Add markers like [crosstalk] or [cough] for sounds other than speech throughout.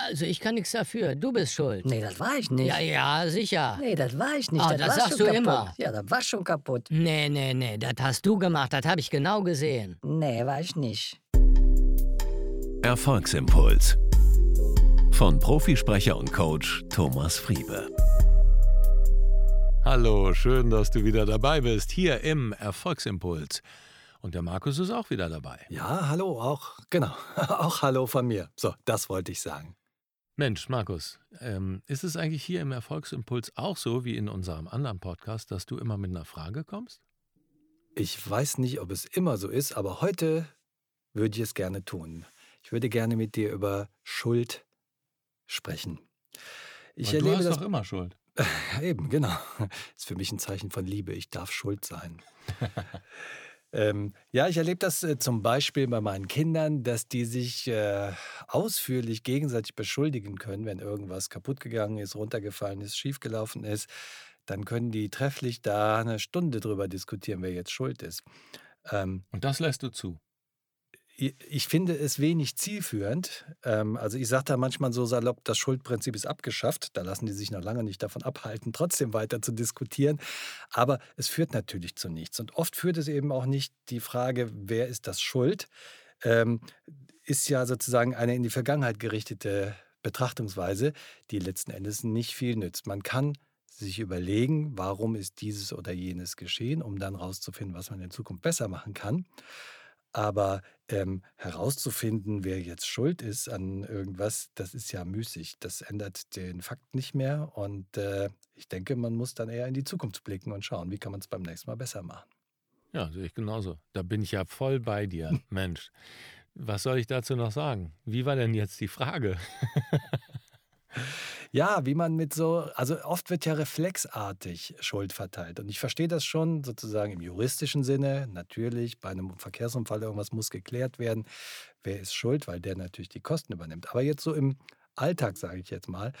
Also ich kann nichts dafür. Du bist schuld. Nee, das war ich nicht. Ja, ja, sicher. Nee, das war ich nicht. Ah, das das war sagst schon du kaputt. immer. Ja, das war schon kaputt. Nee, nee, nee, das hast du gemacht. Das habe ich genau gesehen. Nee, war ich nicht. Erfolgsimpuls. Von Profisprecher und Coach Thomas Friebe. Hallo, schön, dass du wieder dabei bist, hier im Erfolgsimpuls. Und der Markus ist auch wieder dabei. Ja, hallo, auch, genau, [laughs] auch hallo von mir. So, das wollte ich sagen. Mensch, Markus, ähm, ist es eigentlich hier im Erfolgsimpuls auch so wie in unserem anderen Podcast, dass du immer mit einer Frage kommst? Ich weiß nicht, ob es immer so ist, aber heute würde ich es gerne tun. Ich würde gerne mit dir über Schuld sprechen. Ich Weil du erlebe hast das doch immer Schuld. Ja, [laughs] eben, genau. Ist für mich ein Zeichen von Liebe. Ich darf schuld sein. [laughs] ähm, ja, ich erlebe das äh, zum Beispiel bei meinen Kindern, dass die sich äh, ausführlich gegenseitig beschuldigen können, wenn irgendwas kaputt gegangen ist, runtergefallen ist, schiefgelaufen ist. Dann können die trefflich da eine Stunde drüber diskutieren, wer jetzt schuld ist. Ähm, Und das lässt du zu. Ich finde es wenig zielführend. Ähm, Also ich sage da manchmal so salopp, das Schuldprinzip ist abgeschafft. Da lassen die sich noch lange nicht davon abhalten, trotzdem weiter zu diskutieren. Aber es führt natürlich zu nichts. Und oft führt es eben auch nicht die Frage, wer ist das schuld, ähm, ist ja sozusagen eine in die Vergangenheit gerichtete Betrachtungsweise, die letzten Endes nicht viel nützt. Man kann sich überlegen, warum ist dieses oder jenes geschehen, um dann rauszufinden, was man in Zukunft besser machen kann. Aber ähm, herauszufinden, wer jetzt schuld ist an irgendwas, das ist ja müßig. Das ändert den Fakt nicht mehr. Und äh, ich denke, man muss dann eher in die Zukunft blicken und schauen, wie kann man es beim nächsten Mal besser machen. Ja, sehe ich genauso. Da bin ich ja voll bei dir, [laughs] Mensch. Was soll ich dazu noch sagen? Wie war denn jetzt die Frage? [laughs] Ja, wie man mit so, also oft wird ja reflexartig Schuld verteilt. Und ich verstehe das schon sozusagen im juristischen Sinne. Natürlich, bei einem Verkehrsunfall irgendwas muss geklärt werden. Wer ist schuld, weil der natürlich die Kosten übernimmt. Aber jetzt so im Alltag, sage ich jetzt mal,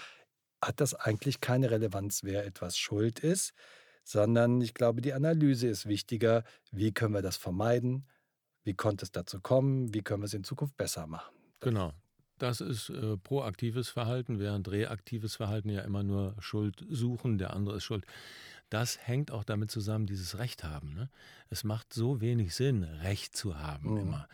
hat das eigentlich keine Relevanz, wer etwas schuld ist, sondern ich glaube, die Analyse ist wichtiger. Wie können wir das vermeiden? Wie konnte es dazu kommen? Wie können wir es in Zukunft besser machen? Genau. Das ist äh, proaktives Verhalten, während reaktives Verhalten ja immer nur Schuld suchen, der andere ist schuld. Das hängt auch damit zusammen, dieses Recht haben. Ne? Es macht so wenig Sinn, Recht zu haben Mhm. immer.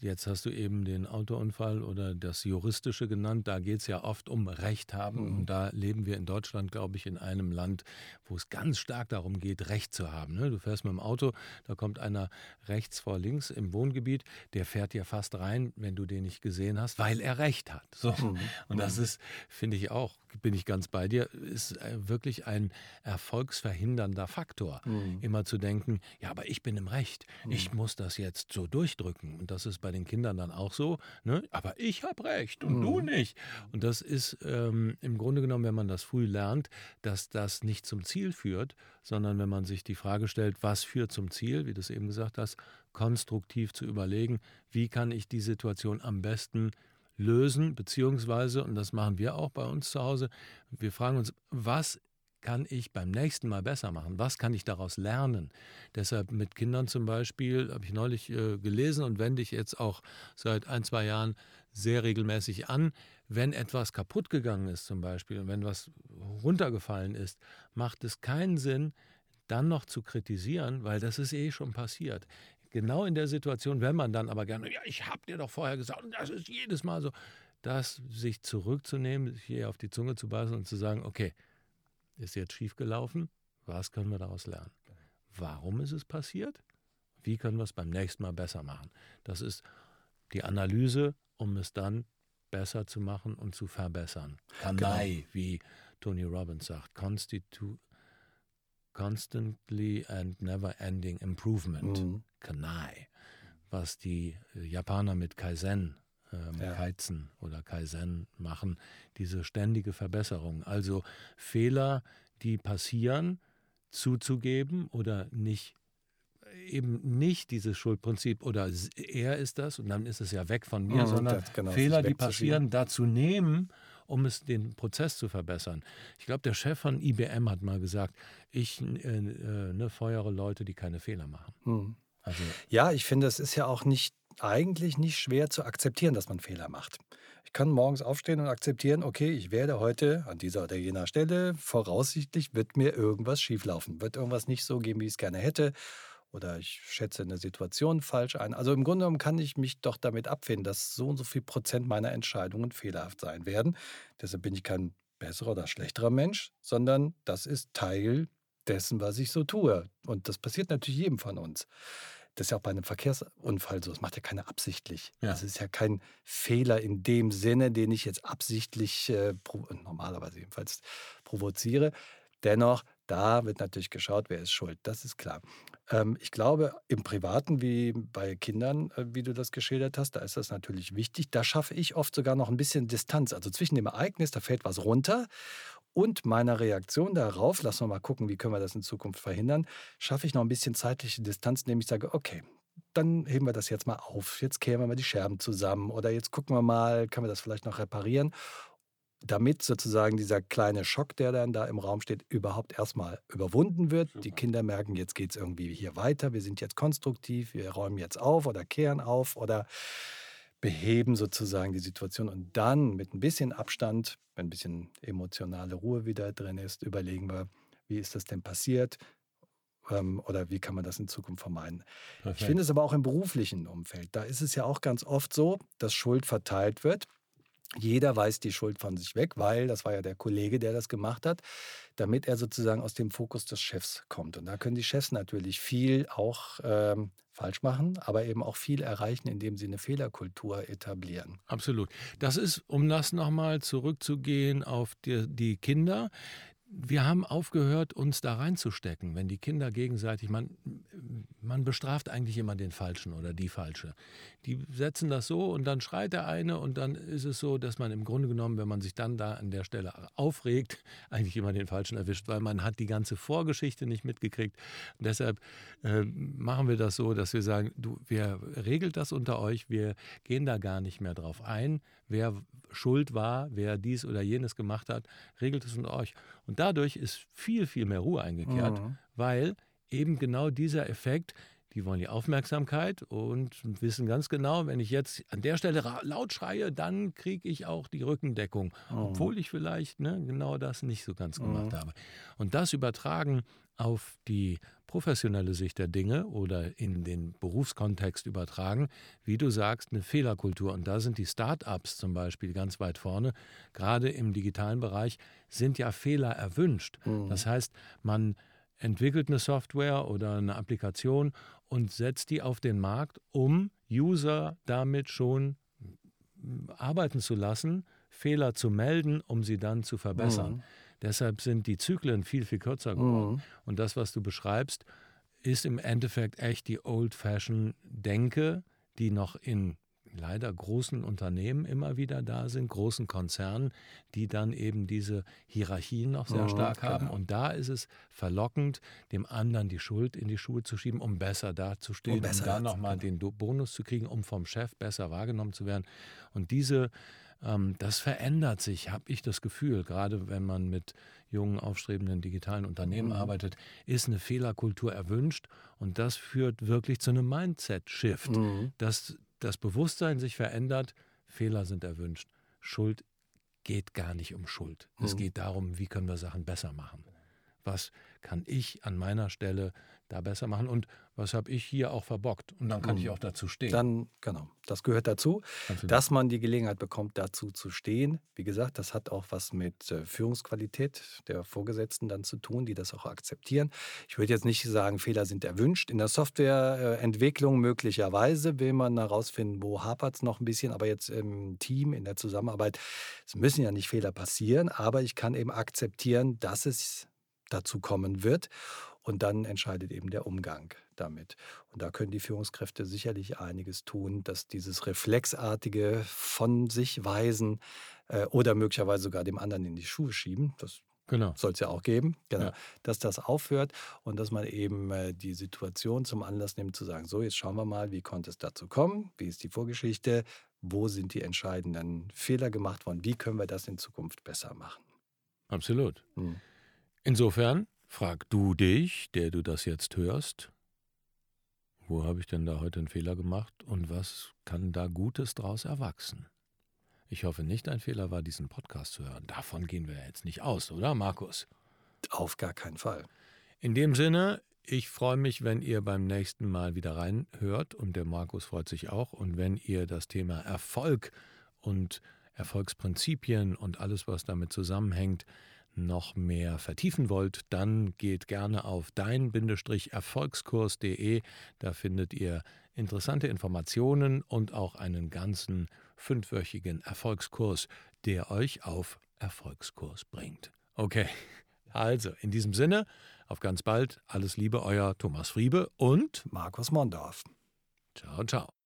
Jetzt hast du eben den Autounfall oder das Juristische genannt. Da geht es ja oft um Recht haben. Mhm. Und da leben wir in Deutschland, glaube ich, in einem Land, wo es ganz stark darum geht, Recht zu haben. Ne? Du fährst mit dem Auto, da kommt einer rechts vor links im Wohngebiet, der fährt dir fast rein, wenn du den nicht gesehen hast, weil er Recht hat. So. Mhm. Und das ist, finde ich auch, bin ich ganz bei dir, ist äh, wirklich ein erfolgsverhindernder Faktor. Mhm. Immer zu denken, ja, aber ich bin im Recht, ich muss das jetzt so durchdrücken. Und das ist bei den Kindern dann auch so, ne? aber ich habe Recht und du Mhm. nicht. Und das ist ähm, im Grunde genommen, wenn man das früh lernt, dass das nicht zum Ziel führt, sondern wenn man sich die Frage stellt, was führt zum Ziel, wie du es eben gesagt hast, konstruktiv zu überlegen, wie kann ich die Situation am besten lösen, beziehungsweise, und das machen wir auch bei uns zu Hause, wir fragen uns, was kann ich beim nächsten Mal besser machen? Was kann ich daraus lernen? Deshalb mit Kindern zum Beispiel, habe ich neulich äh, gelesen und wende ich jetzt auch seit ein, zwei Jahren sehr regelmäßig an. Wenn etwas kaputt gegangen ist zum Beispiel, wenn was runtergefallen ist, macht es keinen Sinn, dann noch zu kritisieren, weil das ist eh schon passiert. Genau in der Situation, wenn man dann aber gerne, ja, ich habe dir doch vorher gesagt, und das ist jedes Mal so, das sich zurückzunehmen, sich hier auf die Zunge zu beißen und zu sagen, okay, ist jetzt schief gelaufen, was können wir daraus lernen? Warum ist es passiert? Wie können wir es beim nächsten Mal besser machen? Das ist die Analyse, um es dann besser zu machen und zu verbessern. Kanai, wie Tony Robbins sagt, Constitu constantly and never ending improvement. Mhm. Kanai, was die Japaner mit Kaizen, ähm, Ja. Kaizen oder Kaizen machen, diese ständige Verbesserung. Also Fehler, die passieren, zuzugeben oder nicht eben nicht dieses Schuldprinzip oder er ist das und dann ist es ja weg von mir, Mhm, sondern genau, Fehler, die passieren, dazu nehmen, um es den Prozess zu verbessern. Ich glaube, der Chef von IBM hat mal gesagt, ich äh, äh, ne, feuere Leute, die keine Fehler machen. Mhm. Also Ja, ich finde, es ist ja auch nicht eigentlich nicht schwer zu akzeptieren, dass man Fehler macht. Ich kann morgens aufstehen und akzeptieren, okay, ich werde heute an dieser oder jener Stelle, voraussichtlich wird mir irgendwas schieflaufen, wird irgendwas nicht so gehen, wie ich es gerne hätte oder ich schätze eine Situation falsch ein. Also im Grunde genommen kann ich mich doch damit abfinden, dass so und so viel Prozent meiner Entscheidungen fehlerhaft sein werden. Deshalb bin ich kein besserer oder schlechterer Mensch, sondern das ist Teil dessen, was ich so tue. Und das passiert natürlich jedem von uns. Das ist ja auch bei einem Verkehrsunfall so. Das macht ja keiner absichtlich. Ja. Das ist ja kein Fehler in dem Sinne, den ich jetzt absichtlich, äh, normalerweise jedenfalls, provoziere. Dennoch, da wird natürlich geschaut, wer ist schuld. Das ist klar. Ähm, ich glaube, im Privaten wie bei Kindern, äh, wie du das geschildert hast, da ist das natürlich wichtig. Da schaffe ich oft sogar noch ein bisschen Distanz. Also zwischen dem Ereignis, da fällt was runter und meiner Reaktion darauf, lassen wir mal gucken, wie können wir das in Zukunft verhindern, schaffe ich noch ein bisschen zeitliche Distanz, indem ich sage, okay, dann heben wir das jetzt mal auf. Jetzt kehren wir mal die Scherben zusammen oder jetzt gucken wir mal, können wir das vielleicht noch reparieren, damit sozusagen dieser kleine Schock, der dann da im Raum steht, überhaupt erstmal überwunden wird. Die Kinder merken, jetzt geht es irgendwie hier weiter, wir sind jetzt konstruktiv, wir räumen jetzt auf oder kehren auf oder beheben sozusagen die Situation und dann mit ein bisschen Abstand, wenn ein bisschen emotionale Ruhe wieder drin ist, überlegen wir, wie ist das denn passiert ähm, oder wie kann man das in Zukunft vermeiden. Perfekt. Ich finde es aber auch im beruflichen Umfeld, da ist es ja auch ganz oft so, dass Schuld verteilt wird. Jeder weiß die Schuld von sich weg, weil das war ja der Kollege, der das gemacht hat, damit er sozusagen aus dem Fokus des Chefs kommt. Und da können die Chefs natürlich viel auch ähm, falsch machen, aber eben auch viel erreichen, indem sie eine Fehlerkultur etablieren. Absolut. Das ist, um das nochmal zurückzugehen auf die, die Kinder, wir haben aufgehört, uns da reinzustecken, wenn die Kinder gegenseitig, man, man bestraft eigentlich immer den Falschen oder die Falsche. Die setzen das so und dann schreit der eine und dann ist es so, dass man im Grunde genommen, wenn man sich dann da an der Stelle aufregt, [laughs] eigentlich immer den Falschen erwischt, weil man hat die ganze Vorgeschichte nicht mitgekriegt. Und deshalb äh, machen wir das so, dass wir sagen, du, wer regelt das unter euch? Wir gehen da gar nicht mehr drauf ein, wer schuld war, wer dies oder jenes gemacht hat, regelt es unter euch. Und dadurch ist viel, viel mehr Ruhe eingekehrt, Mhm. weil eben genau dieser Effekt, die wollen die Aufmerksamkeit und wissen ganz genau, wenn ich jetzt an der Stelle laut schreie, dann kriege ich auch die Rückendeckung, obwohl ich vielleicht ne, genau das nicht so ganz gemacht habe. Und das übertragen auf die professionelle Sicht der Dinge oder in den Berufskontext übertragen, wie du sagst, eine Fehlerkultur. Und da sind die Start-ups zum Beispiel ganz weit vorne. Gerade im digitalen Bereich sind ja Fehler erwünscht. Das heißt, man entwickelt eine Software oder eine Applikation und setzt die auf den Markt, um User damit schon arbeiten zu lassen, Fehler zu melden, um sie dann zu verbessern. Deshalb sind die Zyklen viel, viel kürzer geworden. Und das, was du beschreibst, ist im Endeffekt echt die Old-Fashioned-Denke, die noch in leider großen Unternehmen immer wieder da sind, großen Konzernen, die dann eben diese Hierarchien noch sehr Mhm, stark haben. Und da ist es verlockend, dem anderen die Schuld in die Schuhe zu schieben, um besser dazustehen, Um um, besser dann dazu- nochmal genau. den Bonus zu kriegen, um vom Chef besser wahrgenommen zu werden. Und diese, das verändert sich, habe ich das Gefühl, gerade wenn man mit jungen, aufstrebenden digitalen Unternehmen Mhm. arbeitet, ist eine Fehlerkultur erwünscht. Und das führt wirklich zu einem Mindset-Shift, Mhm. dass das Bewusstsein sich verändert, Fehler sind erwünscht. Schuld geht gar nicht um Schuld. Es Mhm. geht darum, wie können wir Sachen besser machen. Was kann ich an meiner Stelle da besser machen und was habe ich hier auch verbockt? Und dann kann ich auch dazu stehen. Dann, genau, das gehört dazu, Ganz genau. dass man die Gelegenheit bekommt, dazu zu stehen. Wie gesagt, das hat auch was mit äh, Führungsqualität der Vorgesetzten dann zu tun, die das auch akzeptieren. Ich würde jetzt nicht sagen, Fehler sind erwünscht. In der Softwareentwicklung möglicherweise will man herausfinden, wo hapert es noch ein bisschen, aber jetzt im Team, in der Zusammenarbeit, es müssen ja nicht Fehler passieren, aber ich kann eben akzeptieren, dass es dazu kommen wird. Und dann entscheidet eben der Umgang damit. Und da können die Führungskräfte sicherlich einiges tun, dass dieses reflexartige von sich weisen äh, oder möglicherweise sogar dem anderen in die Schuhe schieben, das genau. soll es ja auch geben, genau, Ja. dass das aufhört und dass man eben äh, die Situation zum Anlass nimmt, zu sagen, so, jetzt schauen wir mal, wie konnte es dazu kommen, wie ist die Vorgeschichte, wo sind die entscheidenden Fehler gemacht worden, wie können wir das in Zukunft besser machen. Absolut. Hm. Insofern frag du dich, der du das jetzt hörst, wo habe ich denn da heute einen Fehler gemacht und was kann da Gutes draus erwachsen? Ich hoffe nicht, ein Fehler war, diesen Podcast zu hören. Davon gehen wir jetzt nicht aus, oder Markus? Auf gar keinen Fall. In dem Sinne, ich freue mich, wenn ihr beim nächsten Mal wieder reinhört und der Markus freut sich auch. Und wenn ihr das Thema Erfolg und Erfolgsprinzipien und alles, was damit zusammenhängt, noch mehr vertiefen wollt, dann geht gerne auf dein-erfolgskurs.de. Da findet ihr interessante Informationen und auch einen ganzen fünfwöchigen Erfolgskurs, der euch auf Erfolgskurs bringt. Okay, also in diesem Sinne, auf ganz bald, alles Liebe, euer Thomas Friebe und Markus Mondorf. Ciao, ciao.